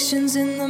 reflections in the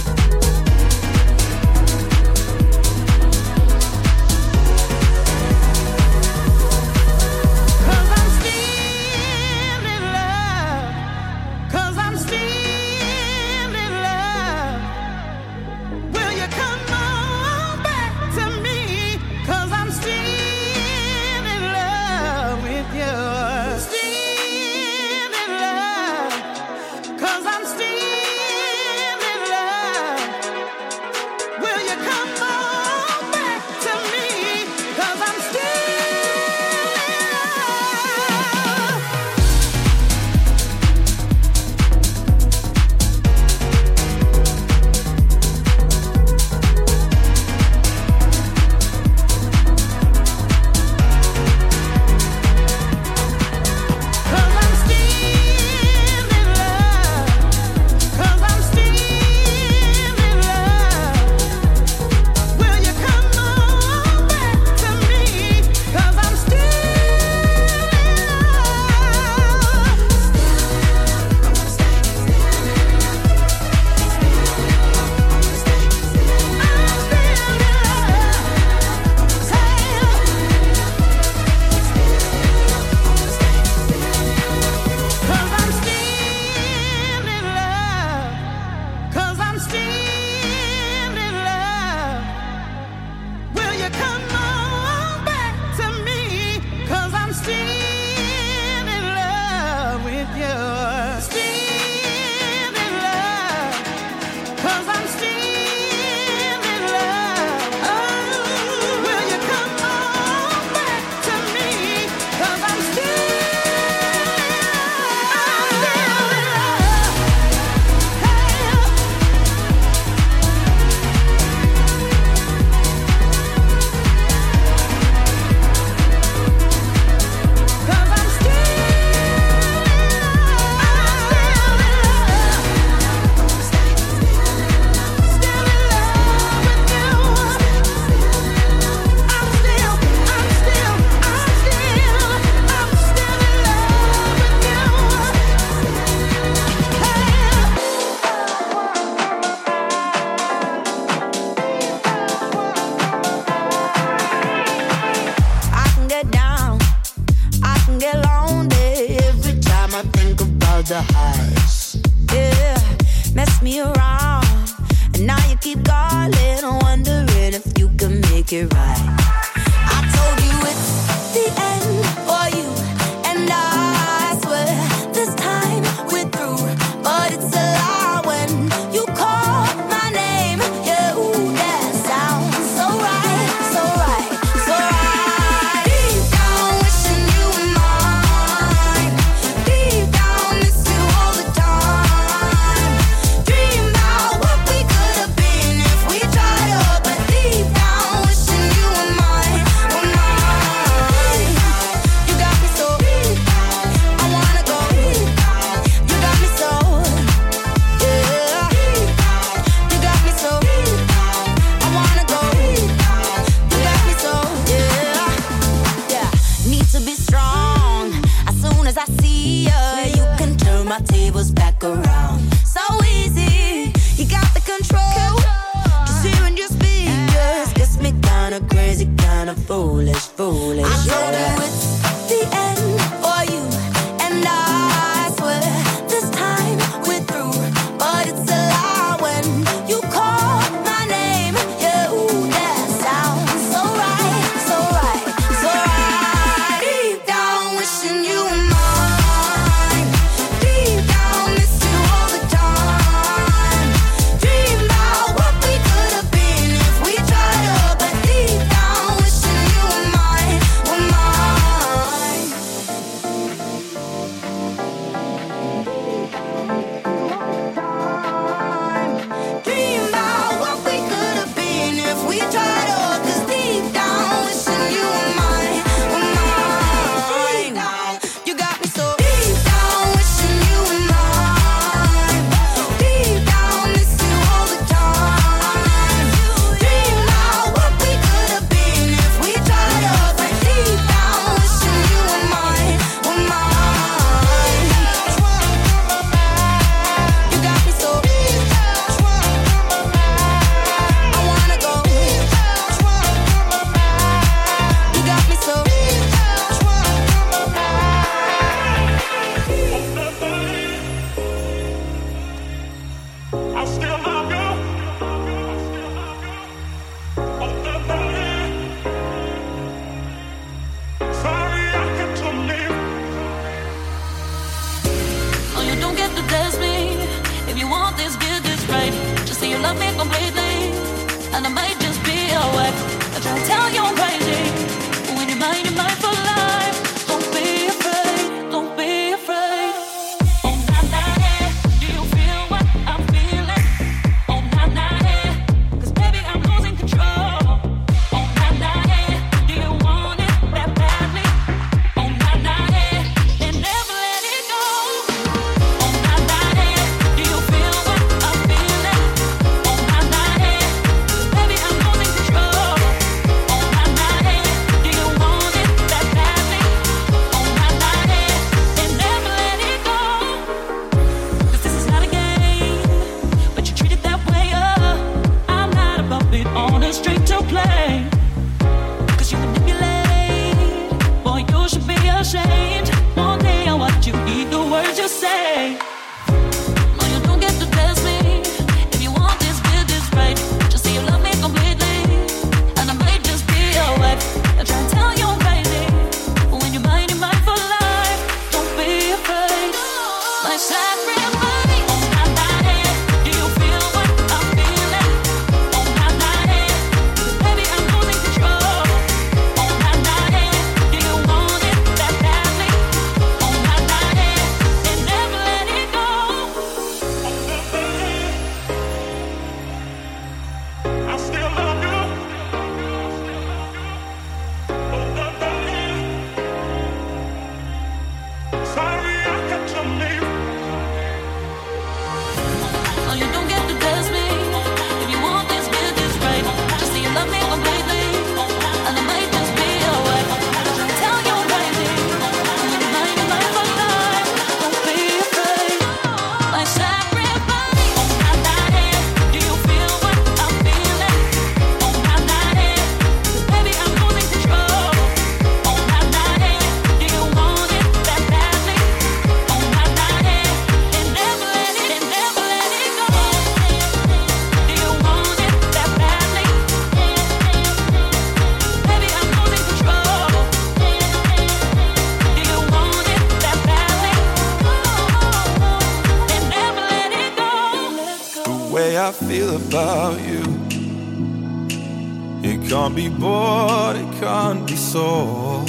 Be bought, it can't be sold.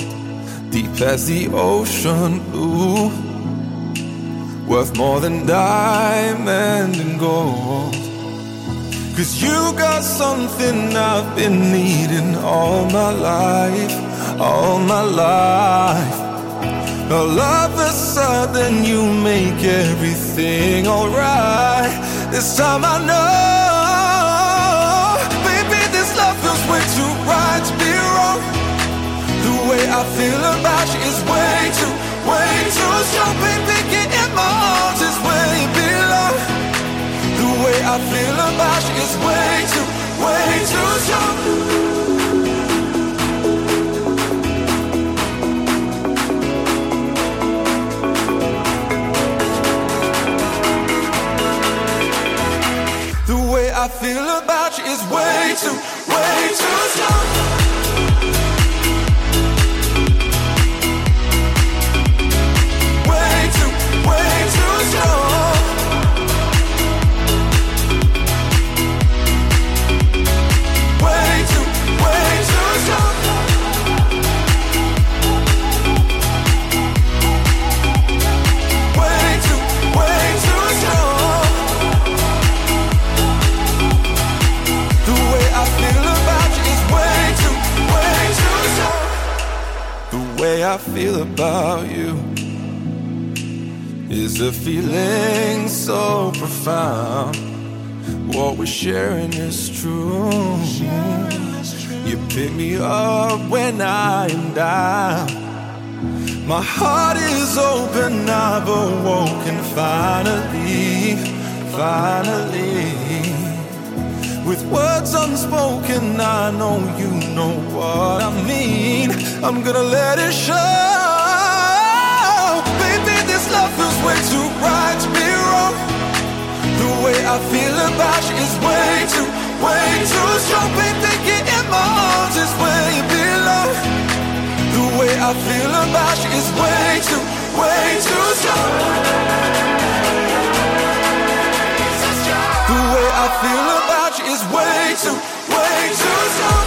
Deep as the ocean blue, worth more than diamond and gold. Cause you got something I've been needing all my life, all my life. All of a sudden you make everything alright. This time I know, baby, this love feels way too way I feel about you is way too, way too strong. Baby, get in my arms is where you belong. The way I feel about you is way too, way too strong. The way I feel about you is way too, way too strong. I feel about you is a feeling so profound. What we're sharing is true. You pick me up when I am down. My heart is open, I've awoken finally, finally. With words unspoken, I know you know what I mean. I'm gonna let it show. Baby, this love feels way too right to be wrong. The way I feel about you is way too, way too strong. Baby, get in my arms is where you belong. The way I feel about you is way too, way too strong. The way I feel about you is way too, way too strong.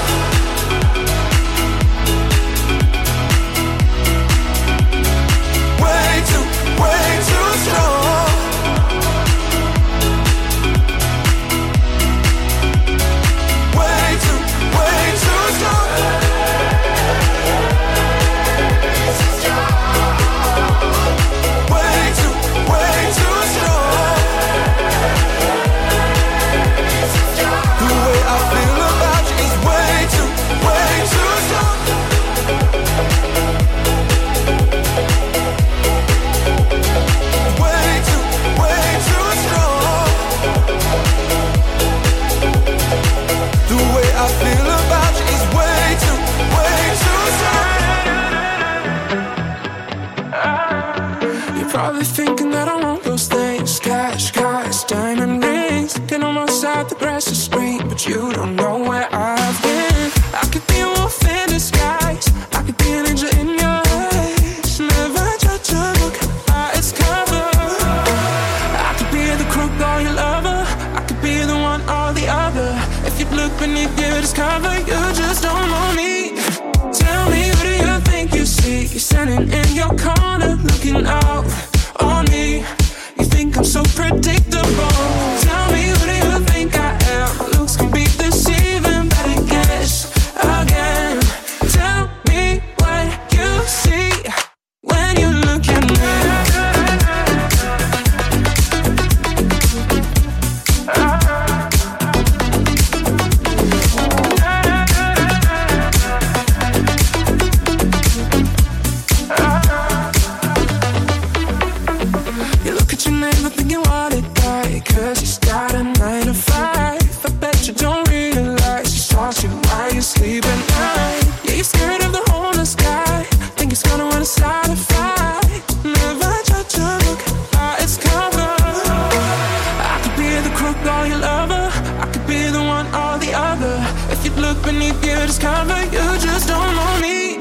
The your lover. I could be the one or the other. If you look beneath your discover You just don't know me.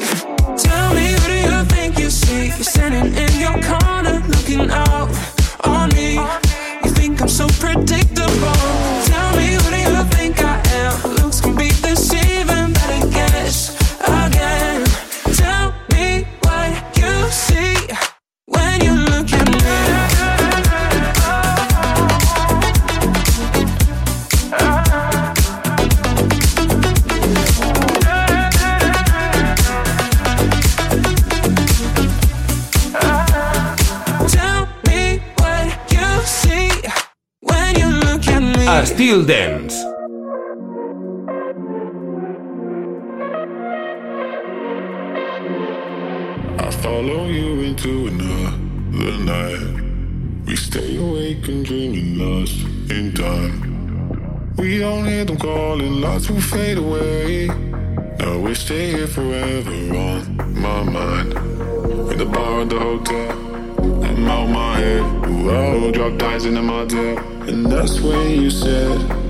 Tell me who do you think you see? You're standing in your corner Looking out on me. You think I'm so predictable real dance. I follow you into another night. We stay awake and dreaming lost in time. We don't hear them calling, lights will fade away. Now we stay here forever on my mind. In the bar of the hotel, I'm out my head. Ooh, oh, drop dies into my day. That's when you said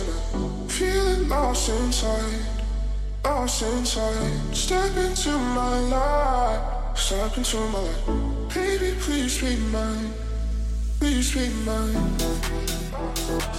it, feeling lost inside, lost inside. Step into my life, step into my life. Baby, please be mine, please be mine.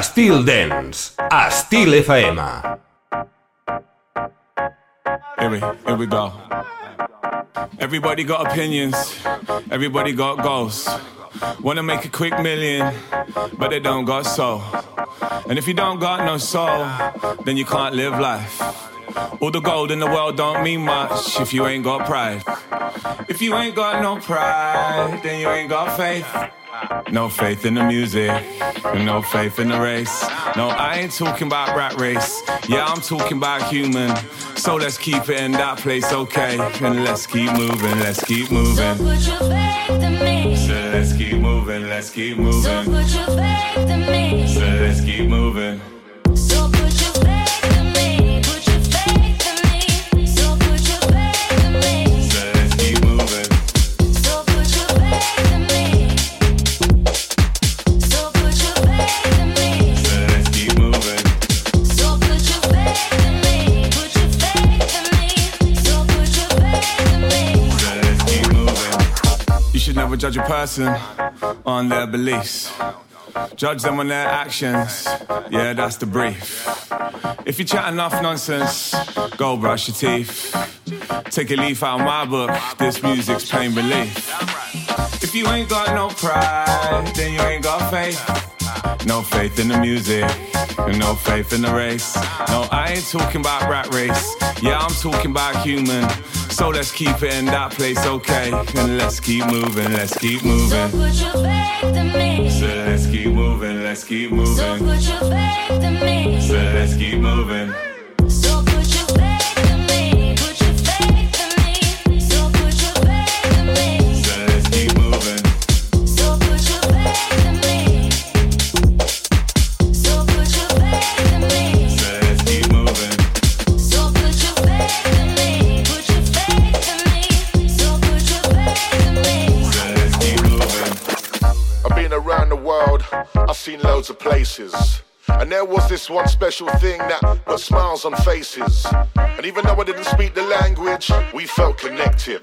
Estil Dance, Estil FM. Here we, here we go. Everybody got opinions. Everybody got goals. Wanna make a quick million, but they don't got soul. And if you don't got no soul, then you can't live life. All the gold in the world don't mean much if you ain't got pride. If you ain't got no pride, then you ain't got faith. No faith in the music, no faith in the race. No, I ain't talking about rat race. Yeah, I'm talking about human. So let's keep it in that place, okay? And let's keep moving, let's keep moving. So put your faith in me. So let's keep moving, let's keep moving. So put your faith in me. So let's keep moving. Person on their beliefs. Judge them on their actions. Yeah, that's the brief. If you chat enough nonsense, go brush your teeth. Take a leaf out of my book. This music's pain relief. If you ain't got no pride, then you ain't got faith. No faith in the music, no faith in the race. No, I ain't talking about rat race. Yeah, I'm talking about human. So let's keep it in that place, okay? And let's keep moving, let's keep moving. So put your faith in me. So let's keep moving, let's keep moving. So put your faith in me. So let's keep moving. And there was this one special thing that put smiles on faces. And even though I didn't speak the language, we felt connected.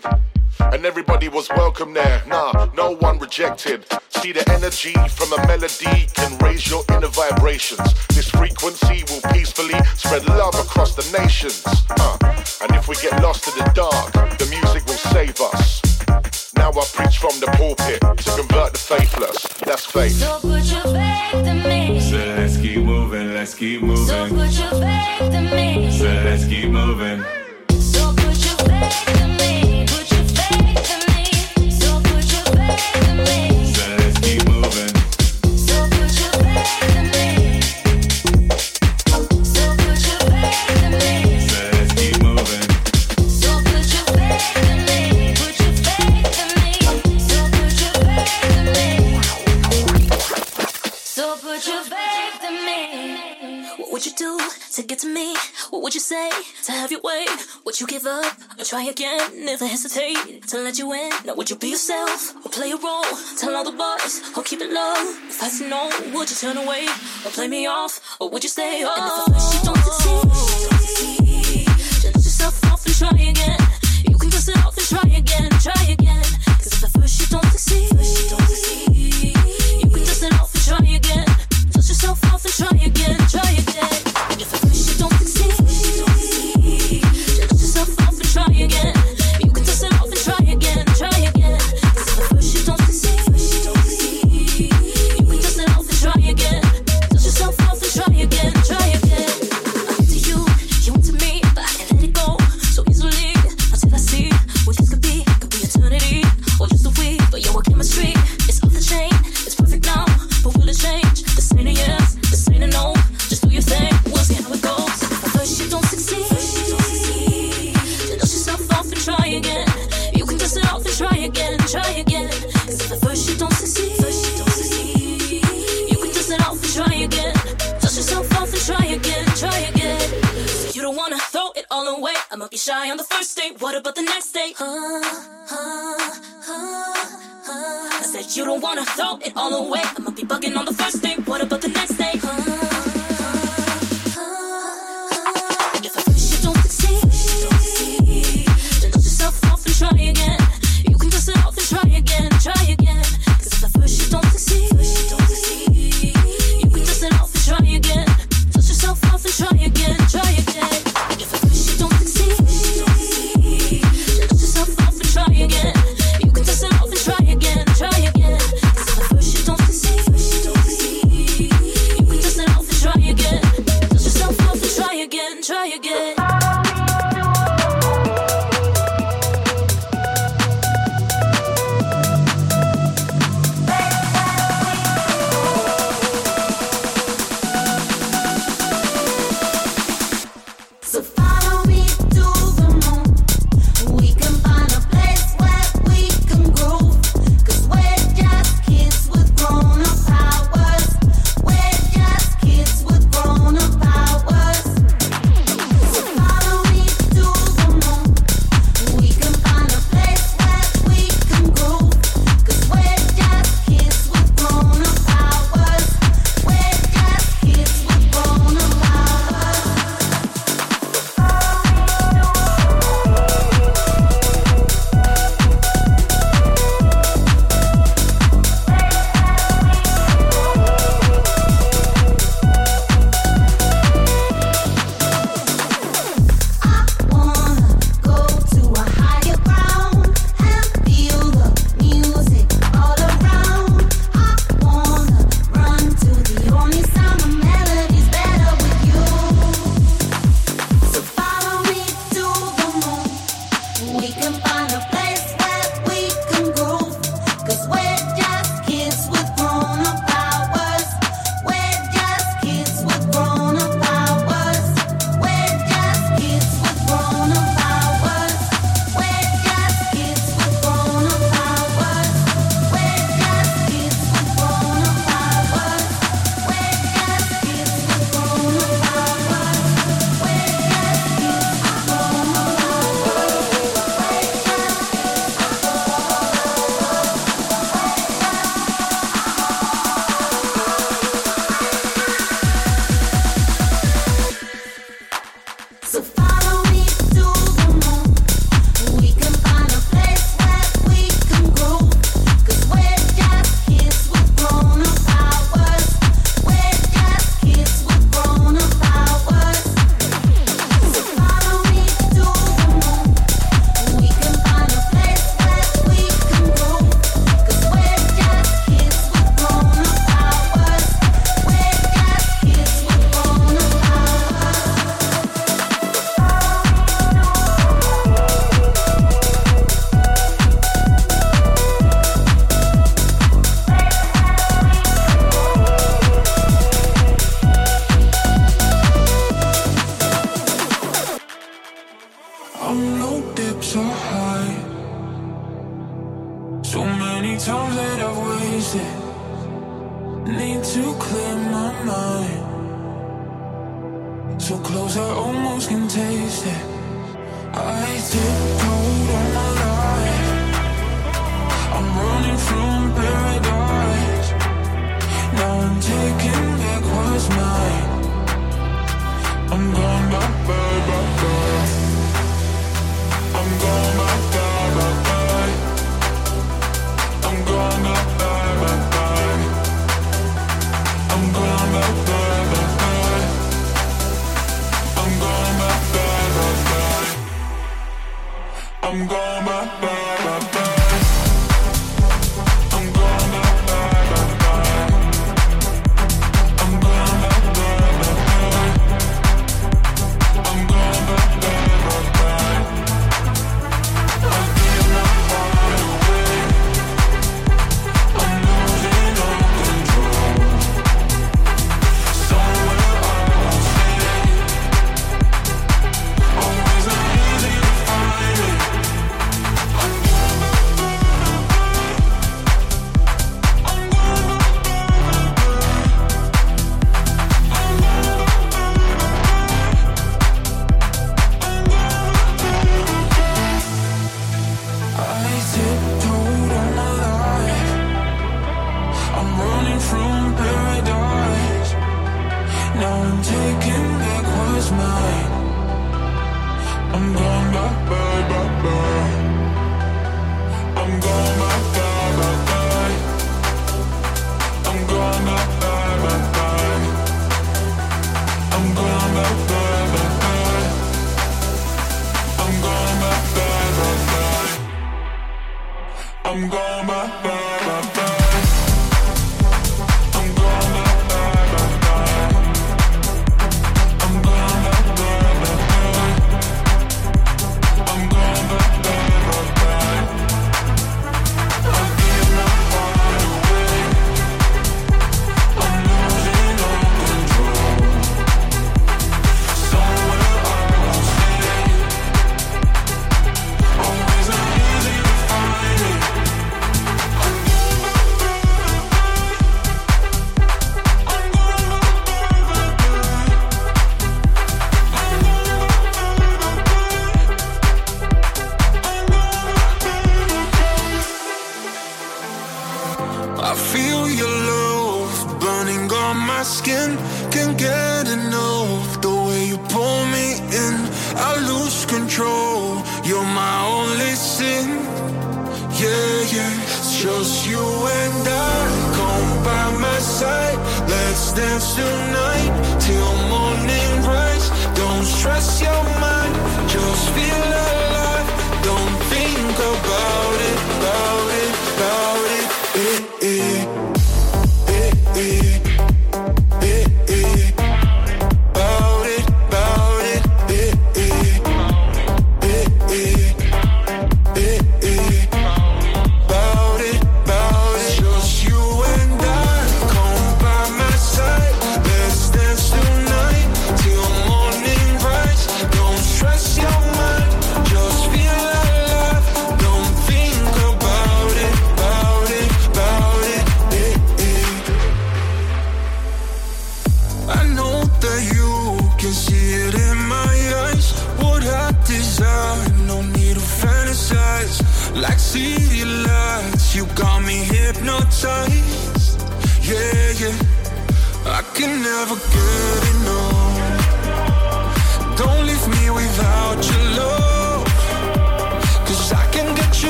And everybody was welcome there, nah, no one rejected. See the energy from a melody can raise your inner vibrations. This frequency will peacefully spread love across the nations. Uh, and if we get lost in the dark, the music will save us. Now now I preach from the pulpit to convert the faithless. That's faith. So put your faith in me. So let's keep moving, let's keep moving. So put your faith in me. So let's keep moving. So put your faith in me. Me? What would you say to have your way? Would you give up or try again? Never hesitate to let you in. Now would you be yourself or play a role? Tell all the boys or keep it low. If I said no, would you turn away or play me off or would you stay? Oh, and if at first you don't succeed, then dust yourself off and try again. You can dust it off and try again, try again. Cause if at first you don't succeed, you can dust it off and try again. Dust yourself off and try again, try again. About the next day? Huh, huh, huh. I said you don't wanna throw it all away. I'ma be bugging on the first date.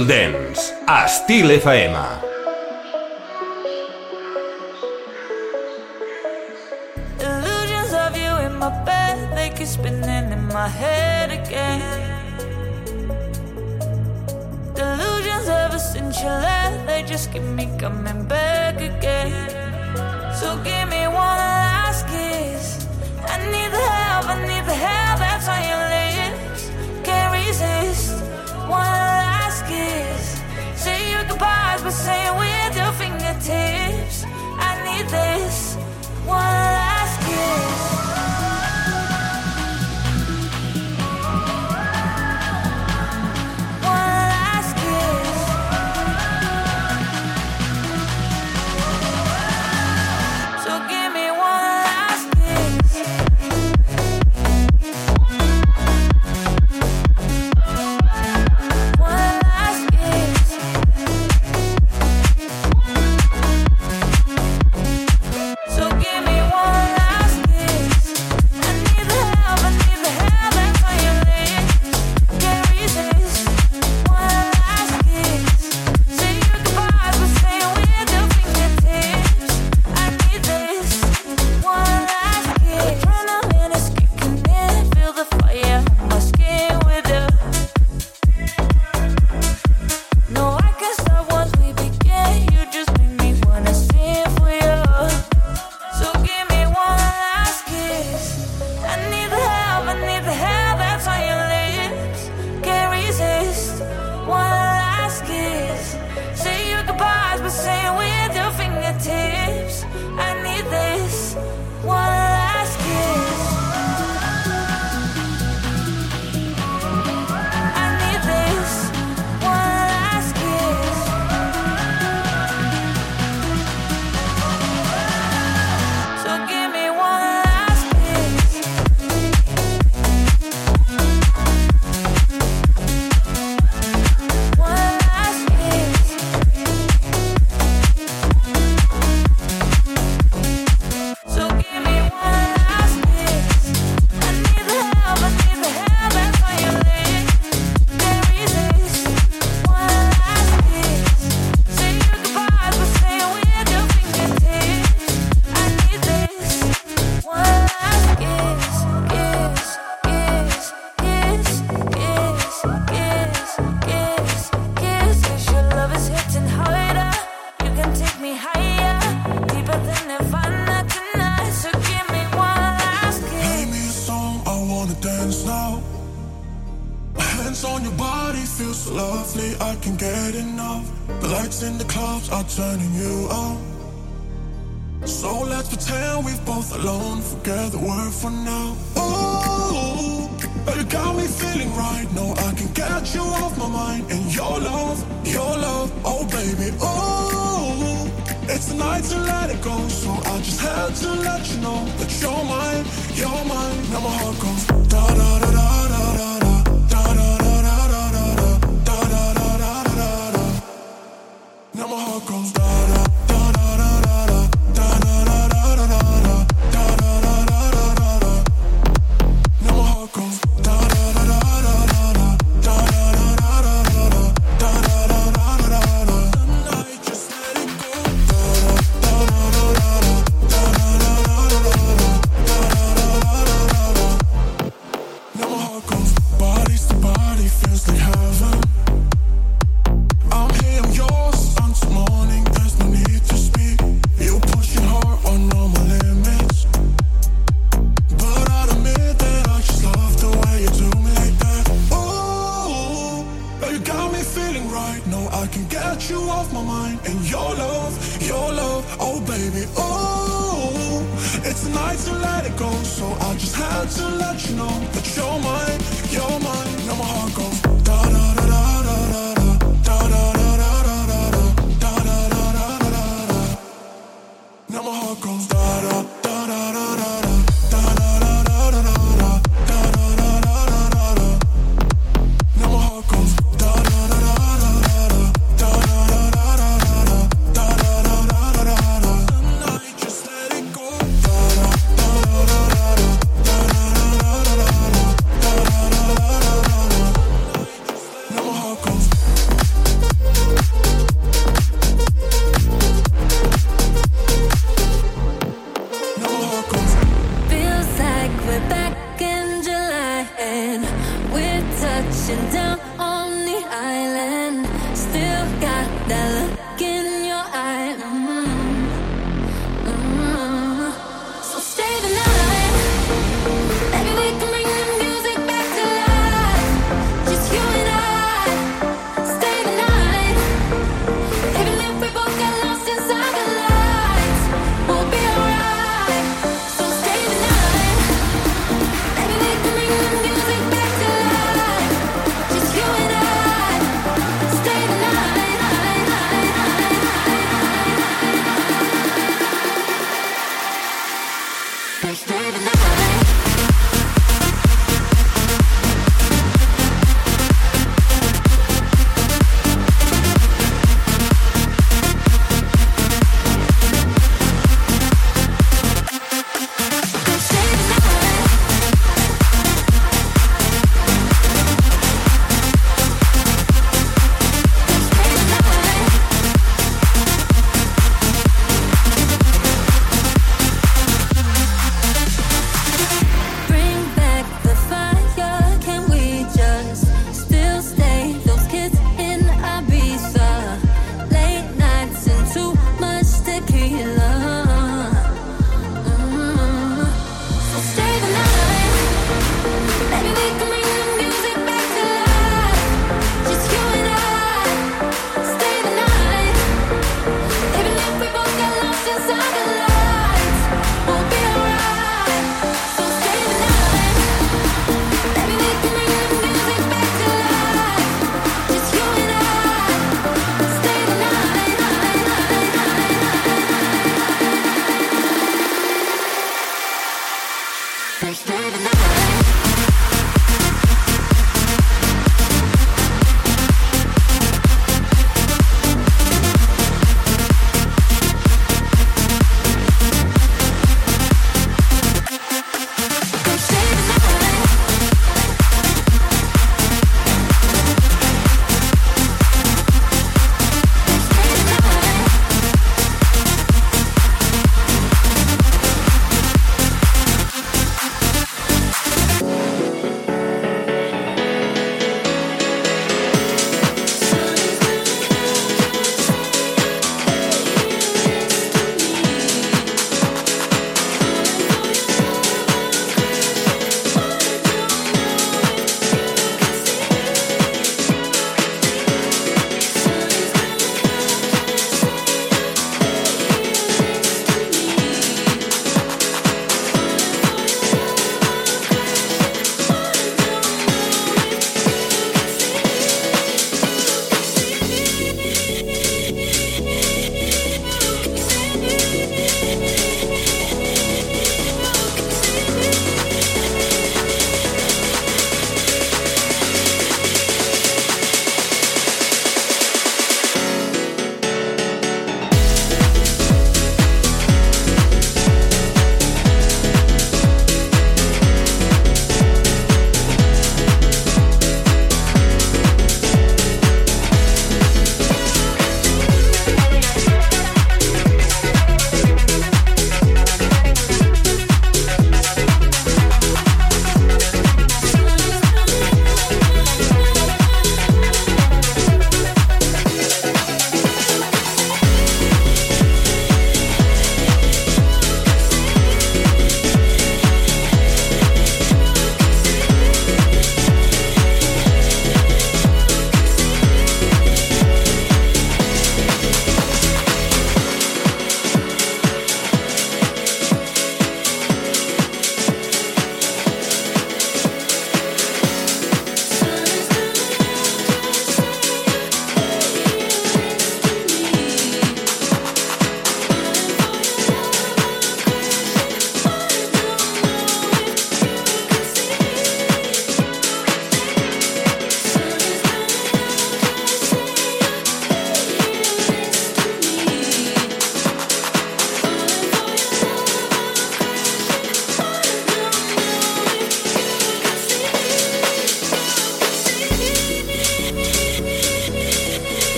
Estil Dance, a Estil FM. spinning in my head again. Delusions ever since you left, they just keep me coming back again. So give me one.